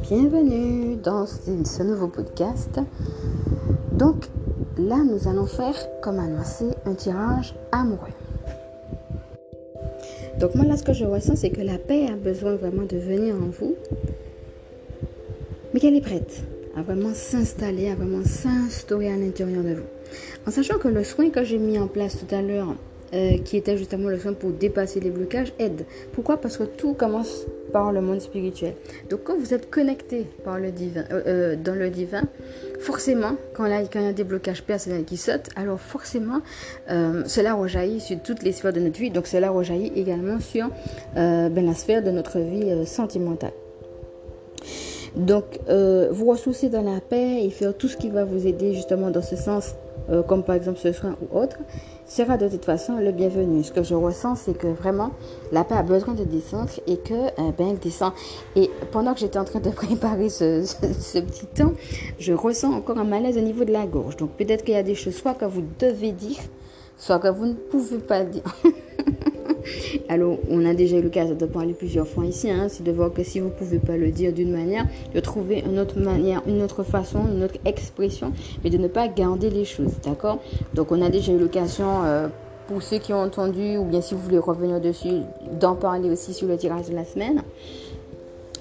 Bienvenue dans ce nouveau podcast. Donc là, nous allons faire, comme annoncé, un tirage amoureux. Donc moi, là, ce que je ressens, c'est que la paix a besoin vraiment de venir en vous, mais qu'elle est prête à vraiment s'installer, à vraiment s'instaurer à l'intérieur de vous. En sachant que le soin que j'ai mis en place tout à l'heure, euh, qui était justement le soin pour dépasser les blocages, aide. Pourquoi? Parce que tout commence par le monde spirituel. Donc quand vous êtes connecté par le divin, euh, euh, dans le divin, forcément, quand, il y a des blocages personnels qui sautent, alors forcément, cela rejaillit sur toutes les sphères de notre vie. Donc cela rejaillit également sur ben, la sphère de notre vie sentimentale. Donc, vous ressourcer dans la paix et faire tout ce qui va vous aider justement dans ce sens, comme par exemple ce soin ou autre, sera de toute façon le bienvenu. Ce que je ressens, c'est que vraiment, la paix a besoin de descendre et que, euh, ben, elle descend. Et pendant que j'étais en train de préparer ce, ce, petit temps, je ressens encore un malaise au niveau de la gorge. Donc peut-être qu'il y a des choses, soit que vous devez dire, soit que vous ne pouvez pas dire. Alors, on a déjà eu l'occasion de parler plusieurs fois ici, hein, c'est de voir que si vous ne pouvez pas le dire d'une manière, de trouver une autre manière, une autre façon, une autre expression, mais de ne pas garder les choses, d'accord? Donc, on a déjà eu l'occasion, euh, pour ceux qui ont entendu, ou bien si vous voulez revenir dessus, d'en parler aussi sur le tirage de la semaine.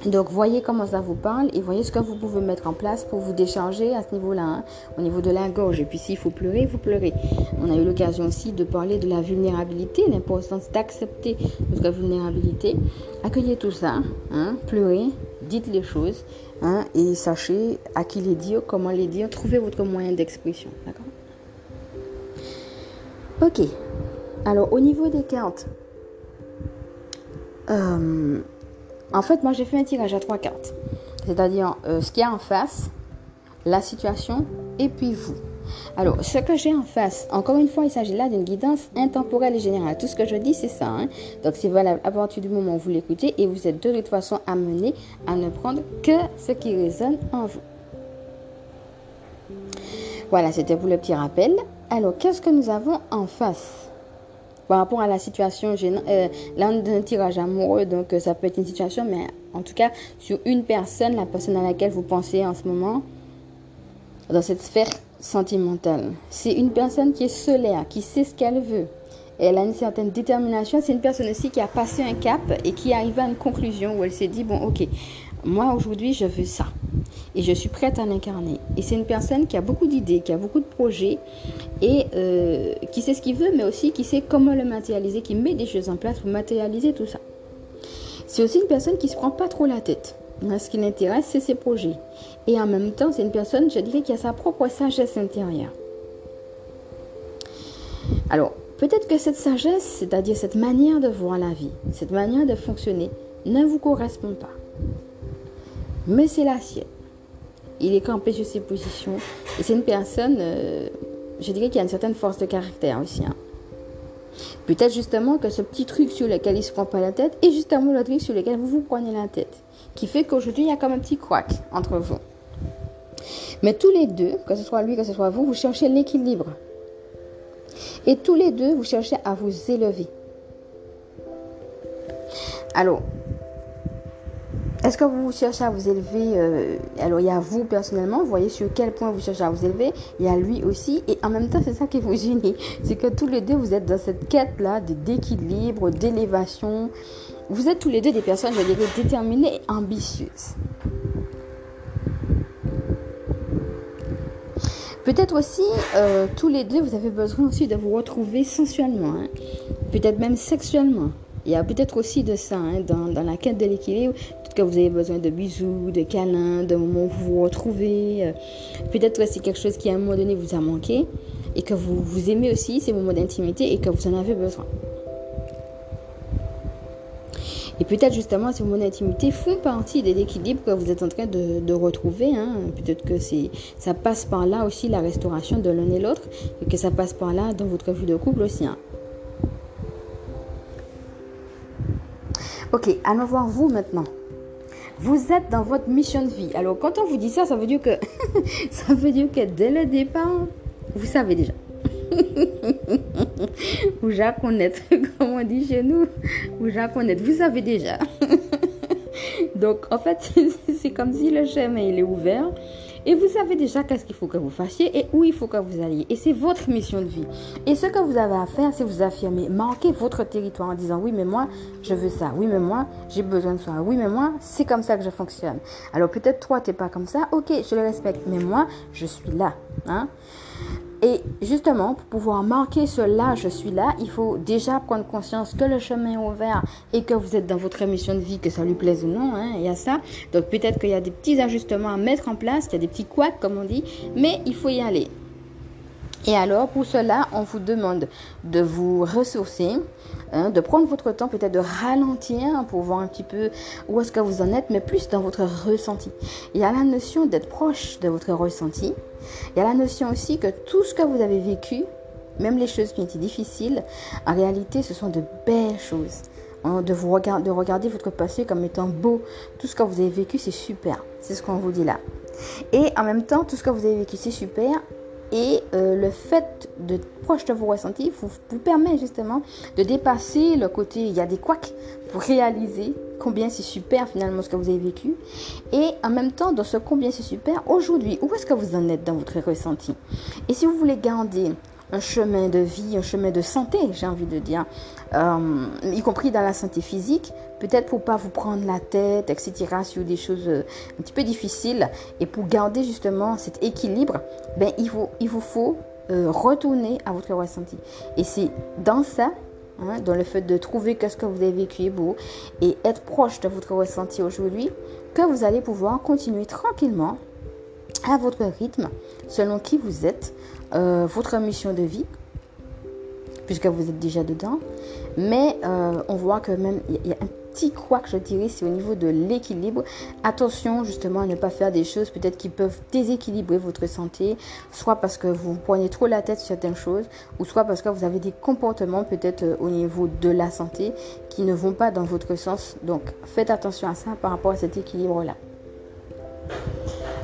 Donc voyez comment ça vous parle et voyez ce que vous pouvez mettre en place pour vous décharger à ce niveau-là, hein, au niveau de la gorge. Et puis s'il faut pleurer, vous pleurez. On a eu l'occasion aussi de parler de la vulnérabilité, l'importance d'accepter votre vulnérabilité. Accueillez tout ça, hein, pleurez, dites les choses hein, et sachez à qui les dire, comment les dire, trouvez votre moyen d'expression. D'accord? Ok. Alors au niveau des cartes, euh, en fait, moi, j'ai fait un tirage à trois cartes. C'est-à-dire euh, ce qu'il y a en face, la situation et puis vous. Alors, ce que j'ai en face, encore une fois, il s'agit là d'une guidance intemporelle et générale. Tout ce que je dis, c'est ça. Hein. Donc, c'est valable à partir du moment où vous l'écoutez et vous êtes de toute façon amené à ne prendre que ce qui résonne en vous. Voilà, c'était pour le petit rappel. Alors, qu'est-ce que nous avons en face? Par rapport à la situation, euh, là on un tirage amoureux, donc euh, ça peut être une situation, mais en tout cas sur une personne, la personne à laquelle vous pensez en ce moment, dans cette sphère sentimentale. C'est une personne qui est solaire, qui sait ce qu'elle veut. Elle a une certaine détermination. C'est une personne aussi qui a passé un cap et qui arrive à une conclusion où elle s'est dit, bon ok, moi aujourd'hui je veux ça et je suis prête à l'incarner. Et c'est une personne qui a beaucoup d'idées, qui a beaucoup de projets et euh, qui sait ce qu'il veut, mais aussi qui sait comment le matérialiser, qui met des choses en place pour matérialiser tout ça. C'est aussi une personne qui se prend pas trop la tête. Ce qui l'intéresse, c'est ses projets. Et en même temps, c'est une personne, je dirais, qui a sa propre sagesse intérieure. Alors, peut-être que cette sagesse, c'est-à-dire cette manière de voir la vie, cette manière de fonctionner, ne vous correspond pas. Mais c'est la sienne il est campé sur ses positions. Et c'est une personne, euh, je dirais, qui a une certaine force de caractère aussi. Hein. Peut-être justement que ce petit truc sur lequel il se prend pas la tête est justement le truc sur lequel vous vous prenez la tête. Qui fait qu'aujourd'hui, il y a comme un petit couac entre vous. Mais tous les deux, que ce soit lui, que ce soit vous, vous cherchez l'équilibre. Et tous les deux, vous cherchez à vous élever. Alors, est-ce que vous cherchez à vous élever euh, Alors, il y a vous personnellement, vous voyez sur quel point vous cherchez à vous élever. Il y a lui aussi. Et en même temps, c'est ça qui vous unit. C'est que tous les deux, vous êtes dans cette quête-là d'équilibre, d'élévation. Vous êtes tous les deux des personnes, je dirais, déterminées et ambitieuses. Peut-être aussi, euh, tous les deux, vous avez besoin aussi de vous retrouver sensuellement. Hein. Peut-être même sexuellement. Il y a peut-être aussi de ça hein, dans, dans, la quête de l'équilibre que vous avez besoin de bisous, de câlins, de moments où vous vous retrouvez. Euh, peut-être que c'est quelque chose qui à un moment donné vous a manqué et que vous, vous aimez aussi ces moments d'intimité et que vous en avez besoin. Et peut-être justement ces moments d'intimité font partie de l'équilibre que vous êtes en train de, retrouver. Hein. Peut-être que ça passe par là aussi la restauration de l'un et l'autre et que ça passe par là dans votre vie de couple aussi. Hein. Ok, allons voir vous maintenant. Vous êtes dans votre mission de vie. Alors quand on vous dit ça, ça veut dire que ça veut dire que dès le départ, vous savez déjà. ou já connaître, comme on dit chez nous, ou já connaître. Vous savez déjà. Donc, en fait, c'est comme si le chemin, il est ouvert. Et vous savez déjà qu'est-ce qu'il faut que vous fassiez et où il faut que vous alliez. Et c'est votre mission de vie. Et ce que vous avez à faire, c'est vous affirmer, marquer votre territoire en disant oui, mais moi, je veux ça. Oui, mais moi, j'ai besoin de ça. Oui, mais moi, c'est comme ça que je fonctionne. Alors peut-être toi, tu n'es pas comme ça. Ok, je le respecte. Mais moi, je suis là. Hein? Et justement, pour pouvoir marquer ce là, je suis là, il faut déjà prendre conscience que le chemin est ouvert et que vous êtes dans votre mission de vie, que ça lui plaise ou non. Hein, il y a ça. Donc peut-être qu'il y a des petits ajustements à mettre en place, qu'il y a des petits couacs, comme on dit, mais il faut y aller. Et alors, pour cela, on vous demande de vous ressourcer, hein, de prendre votre temps, peut-être de ralentir pour voir un petit peu où est-ce que vous en êtes, mais plus dans votre ressenti. Il y a la notion d'être proche de votre ressenti. Il y a la notion aussi que tout ce que vous avez vécu, même les choses qui ont été difficiles, en réalité, ce sont de belles choses. Hein, de, vous de regarder votre passé comme étant beau. Tout ce que vous avez vécu, c'est super. C'est ce qu'on vous dit là. Et en même temps, tout ce que vous avez vécu, c'est super. Et euh, le fait de proche de vos ressentis vous, vous permet justement de dépasser le côté il y a des couacs pour réaliser combien c'est super finalement ce que vous avez vécu. Et en même temps, dans ce combien c'est super, aujourd'hui, où est-ce que vous en êtes dans votre ressenti? Et si vous voulez garder un chemin de vie, un chemin de santé, j'ai envie de dire, euh, y compris dans la santé physique, peut-être pour pas vous prendre la tête, etc., sur des choses euh, un petit peu difficiles, et pour garder justement cet équilibre, ben, il, vous, il vous faut euh, retourner à votre ressenti. Et c'est dans ça, hein, dans le fait de trouver que ce que vous avez vécu est beau, et être proche de votre ressenti aujourd'hui, que vous allez pouvoir continuer tranquillement à votre rythme, selon qui vous êtes, euh, votre mission de vie, puisque vous êtes déjà dedans. Mais euh, on voit que même il y a un petit que je dirais, c'est au niveau de l'équilibre. Attention justement à ne pas faire des choses peut-être qui peuvent déséquilibrer votre santé, soit parce que vous prenez trop la tête sur certaines choses, ou soit parce que vous avez des comportements peut-être euh, au niveau de la santé qui ne vont pas dans votre sens. Donc faites attention à ça par rapport à cet équilibre-là.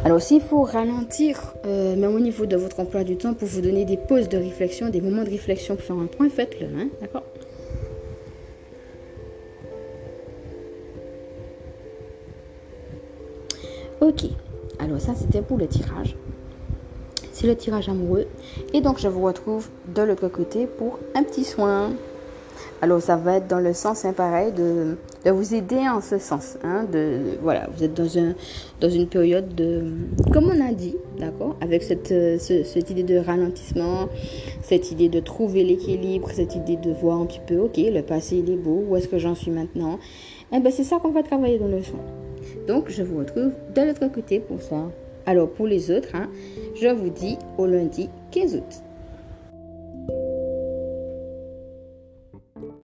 Alors s'il faut ralentir, euh, même au niveau de votre emploi du temps, pour vous donner des pauses de réflexion, des moments de réflexion pour faire un point, faites-le, hein, d'accord? Ok, alors ça c'était pour le tirage. C'est le tirage amoureux. Et donc je vous retrouve de l'autre côté pour un petit soin. Alors ça va être dans le sens pareil de, vous aider en ce sens. Hein, voilà, vous êtes dans, un, dans une période de, comme on a dit, d'accord, avec cette, cette idée de ralentissement, cette idée de trouver l'équilibre, cette idée de voir un petit peu, ok, le passé il est beau, où est-ce que j'en suis maintenant. Eh ben c'est ça qu'on va travailler dans le soin. Donc je vous retrouve de l'autre côté pour ça. Alors pour les autres, hein, je vous dis au lundi 15 août.